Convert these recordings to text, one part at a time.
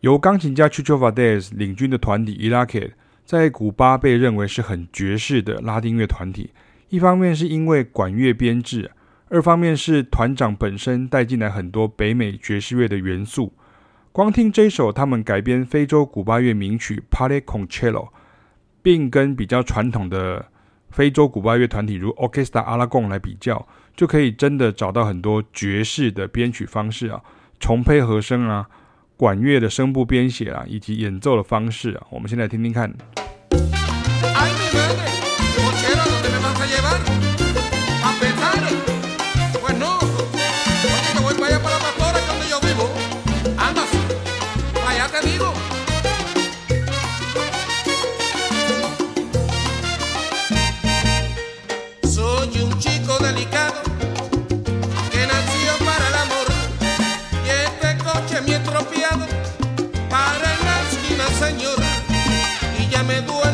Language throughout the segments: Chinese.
由钢琴家 Chucho Valdés 领军的团体 Iraque 在古巴被认为是很爵士的拉丁乐团体。一方面是因为管乐编制，二方面是团长本身带进来很多北美爵士乐的元素。光听这首他们改编非洲古巴乐名曲《Pare con Cielo》，并跟比较传统的非洲古巴乐团体如 Orquesta Aragon 来比较，就可以真的找到很多爵士的编曲方式啊，重配和声啊，管乐的声部编写啊，以及演奏的方式啊。我们先来听听看。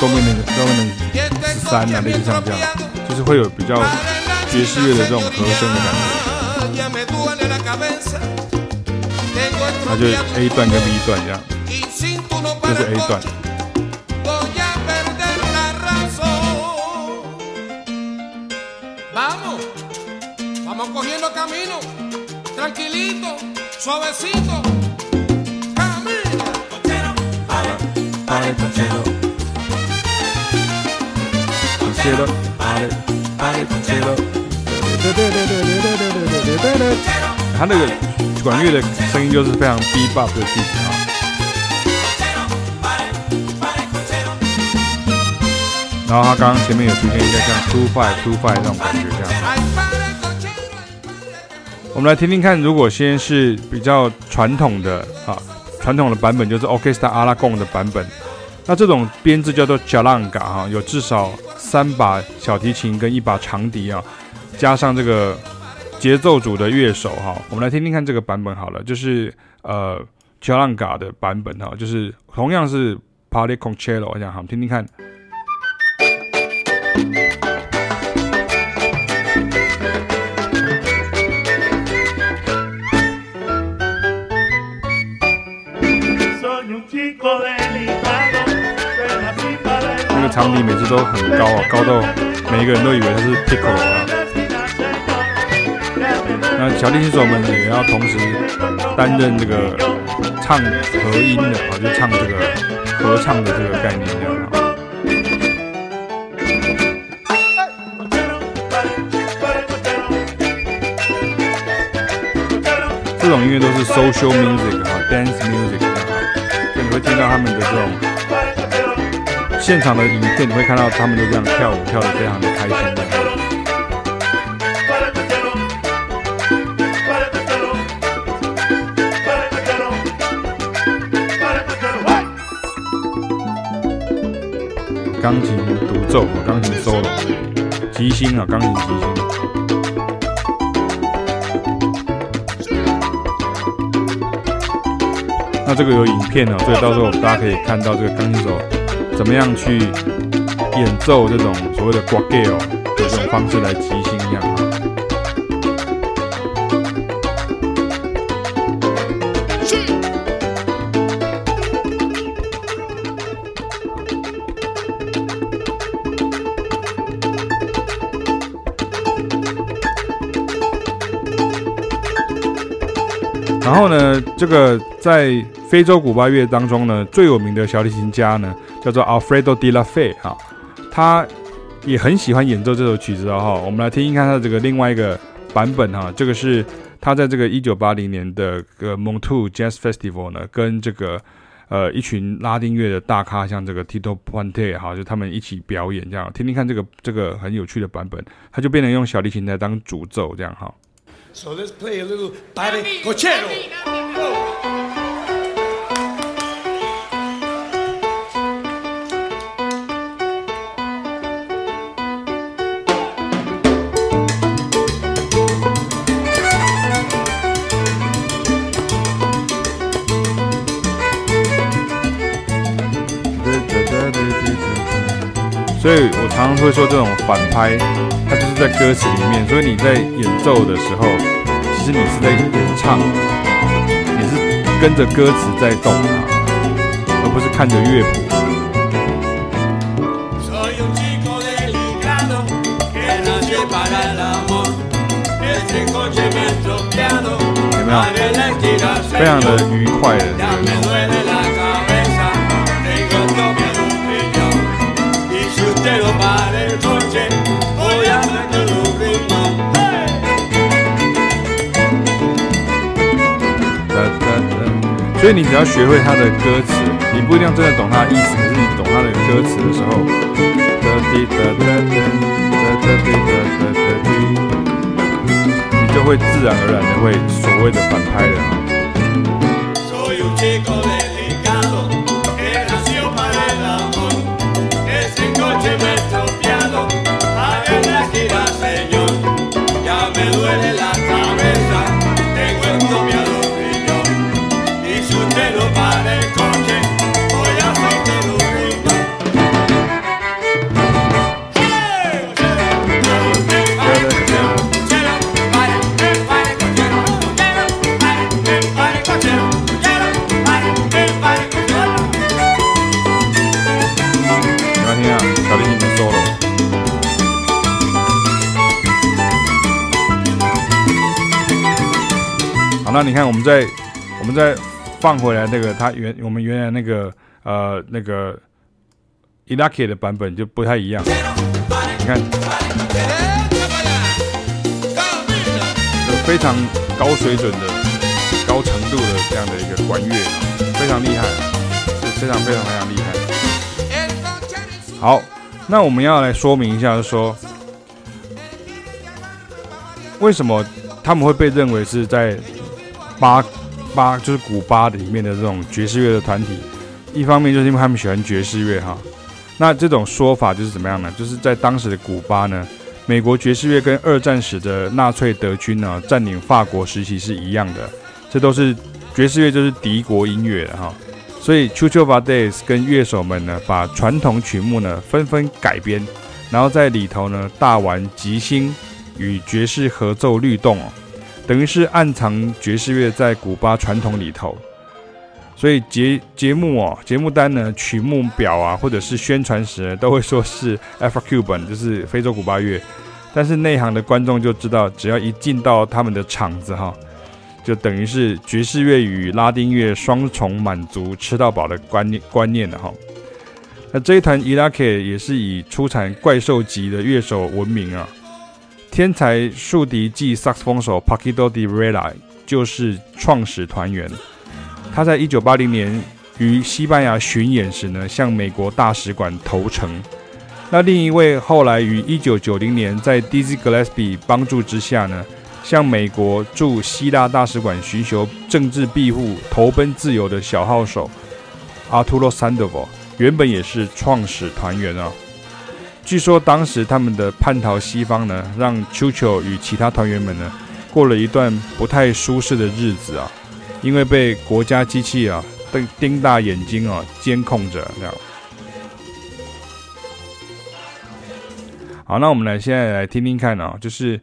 如说 dominant dominant 三啊，类似像这样，就是会有比较爵士乐的这种和声的感觉。它就 A 段跟 B 段这样，这是 A 段。他那个管乐的声音就是非常 b b o p 的地方啊。然后他刚刚前面有出现一个像 two five two five 那种感觉这样。我们来听听看，如果先是比较传统的啊，传统的版本就是 Orquesta Aragon 的版本，那这种编制叫做 Jalanga 哈，有至少三把小提琴跟一把长笛啊，加上这个节奏组的乐手哈，我们来听听看这个版本好了，就是呃 c h a l a n g a 的版本哈，就是同样是 p a r t y con Cielo 这样好，听听看。长笛每次都很高啊，高到每一个人都以为他是 piccolo 啊。那小提琴手们也要同时担任这个唱和音的啊，就唱这个合唱的这个概念这样啊。这种音乐都是 social music 啊，dance music 啊，所以你会听到他们的这种。现场的影片你会看到他们就这样跳舞，跳得非常的开心的。钢琴独奏，钢琴 solo，即兴啊，钢琴即兴。那这个有影片呢，所以到时候大家可以看到这个钢琴手。怎么样去演奏这种所谓的 guagueo 的这种方式来即兴一样啊？然后呢，这个在非洲古巴乐当中呢，最有名的小提琴家呢，叫做 Alfredo de la Fe 哈，他也很喜欢演奏这首曲子哈。我们来听一看他的这个另外一个版本哈，这个是他在这个一九八零年的个 Montu Jazz Festival 呢，跟这个呃一群拉丁乐的大咖，像这个 Tito Puente 哈，就他们一起表演这样。听听看这个这个很有趣的版本，他就变成用小提琴来当主奏这样哈。So let's play a little 所以我常常会说这种反拍，它就是在歌词里面，所以你在演奏的时候，其实你是在演唱，你是跟着歌词在动啊，而不是看着乐谱。有没有？非常的愉快的。你只要学会他的歌词，你不一定真的懂他的意思，可是你懂他的歌词的时候，你就会自然而然的会所谓的反拍的。那你看，我们再我们再放回来那个，它原我们原来那个呃那个 Ilaque 的版本就不太一样。你看，有非常高水准的、高程度的这样的一个管乐，非常厉害，是非常非常非常厉害。好，那我们要来说明一下，就说为什么他们会被认为是在巴巴就是古巴里面的这种爵士乐的团体，一方面就是因为他们喜欢爵士乐哈。那这种说法就是怎么样呢？就是在当时的古巴呢，美国爵士乐跟二战时的纳粹德军呢占领法国时期是一样的，这都是爵士乐就是敌国音乐的哈。所以 Chucho Valdés 跟乐手们呢，把传统曲目呢纷纷改编，然后在里头呢大玩即兴与爵士合奏律动哦。等于是暗藏爵士乐在古巴传统里头，所以节节目哦，节目单呢，曲目表啊，或者是宣传时呢，都会说是 Afro-Cuban，就是非洲古巴乐。但是内行的观众就知道，只要一进到他们的场子哈，就等于是爵士乐与拉丁乐双重满足、吃到饱的观念观念的哈。那这一团 Ilaque 也是以出产怪兽级的乐手闻名啊。天才竖笛暨萨克斯风手 Paquito D'Rivera 就是创始团员。他在一九八零年于西班牙巡演时呢，向美国大使馆投诚。那另一位后来于一九九零年在 Dizzy Gillespie 帮助之下呢，向美国驻希腊大使馆寻求政治庇护、投奔自由的小号手 Arturo Sandoval，原本也是创始团员啊。据说当时他们的叛逃西方呢，让丘丘与其他团员们呢过了一段不太舒适的日子啊，因为被国家机器啊瞪盯大眼睛啊监控着这样。好，那我们来现在来听听看啊，就是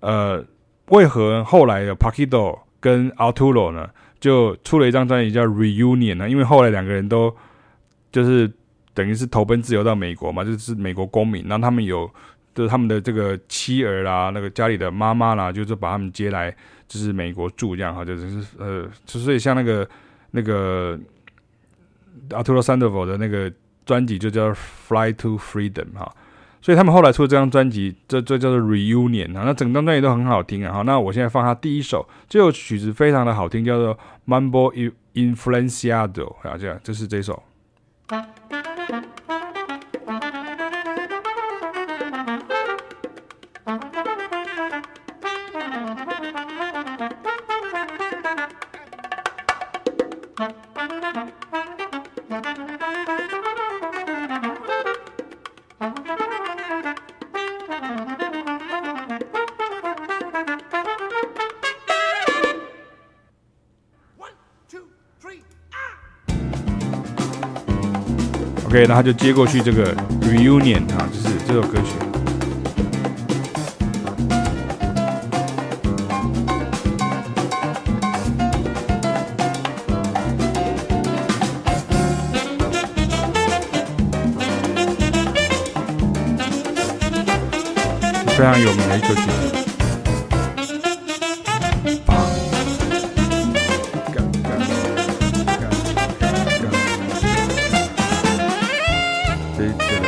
呃，为何后来的 Paquito 跟 Arturo 呢就出了一张专辑叫 Reunion 呢？因为后来两个人都就是。等于是投奔自由到美国嘛，就是美国公民。然后他们有，就是他们的这个妻儿啦，那个家里的妈妈啦，就是把他们接来，就是美国住这样哈，就是呃，所以像那个那个 Arturo Sandoval 的那个专辑就叫 Fly to Freedom 哈。所以他们后来出这张专辑，这这叫做 Reunion 啊。那整张专辑都很好听啊。好，那我现在放他第一首，这首曲子非常的好听，叫做 Mambo Influenciado 啊，这样就是这首。OK，那他就接过去这个 Reunion 啊，就是这首歌曲。非常有名的一首曲。子。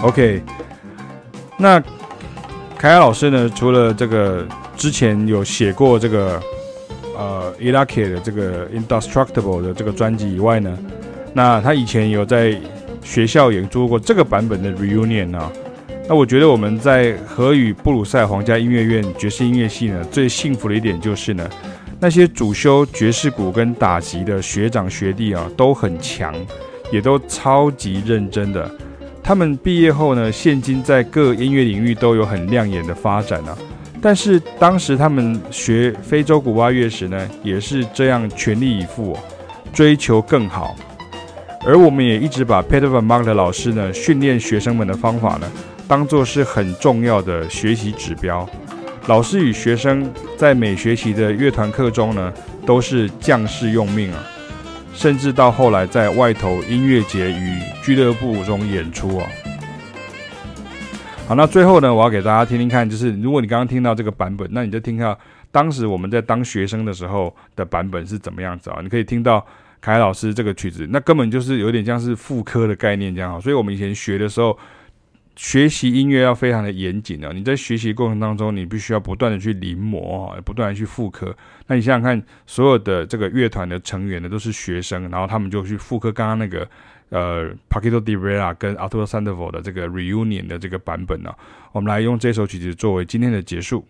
OK，那凯凯老师呢？除了这个之前有写过这个呃 Elake 的这个 Indestructible 的这个专辑以外呢，那他以前有在学校演出过这个版本的 Reunion 啊。那我觉得我们在荷语布鲁塞皇家音乐院爵士音乐系呢，最幸福的一点就是呢，那些主修爵士鼓跟打击的学长学弟啊，都很强，也都超级认真的。他们毕业后呢，现今在各音乐领域都有很亮眼的发展啊。但是当时他们学非洲古巴乐时呢，也是这样全力以赴，追求更好。而我们也一直把 Peter Van Mark 的老师呢，训练学生们的方法呢，当做是很重要的学习指标。老师与学生在每学期的乐团课中呢，都是将士用命啊。甚至到后来，在外头音乐节与俱乐部中演出啊。好，那最后呢，我要给大家听听看，就是如果你刚刚听到这个版本，那你就听到当时我们在当学生的时候的版本是怎么样子啊？你可以听到凯老师这个曲子，那根本就是有点像是副科的概念这样啊。所以我们以前学的时候。学习音乐要非常的严谨啊！你在学习过程当中，你必须要不断的去临摹啊，不断的去复刻。那你想想看，所有的这个乐团的成员呢，都是学生，然后他们就去复刻刚刚那个呃，Paquito D'Rivera 跟 Arturo Sandoval 的这个 Reunion 的这个版本呢。我们来用这首曲子作为今天的结束。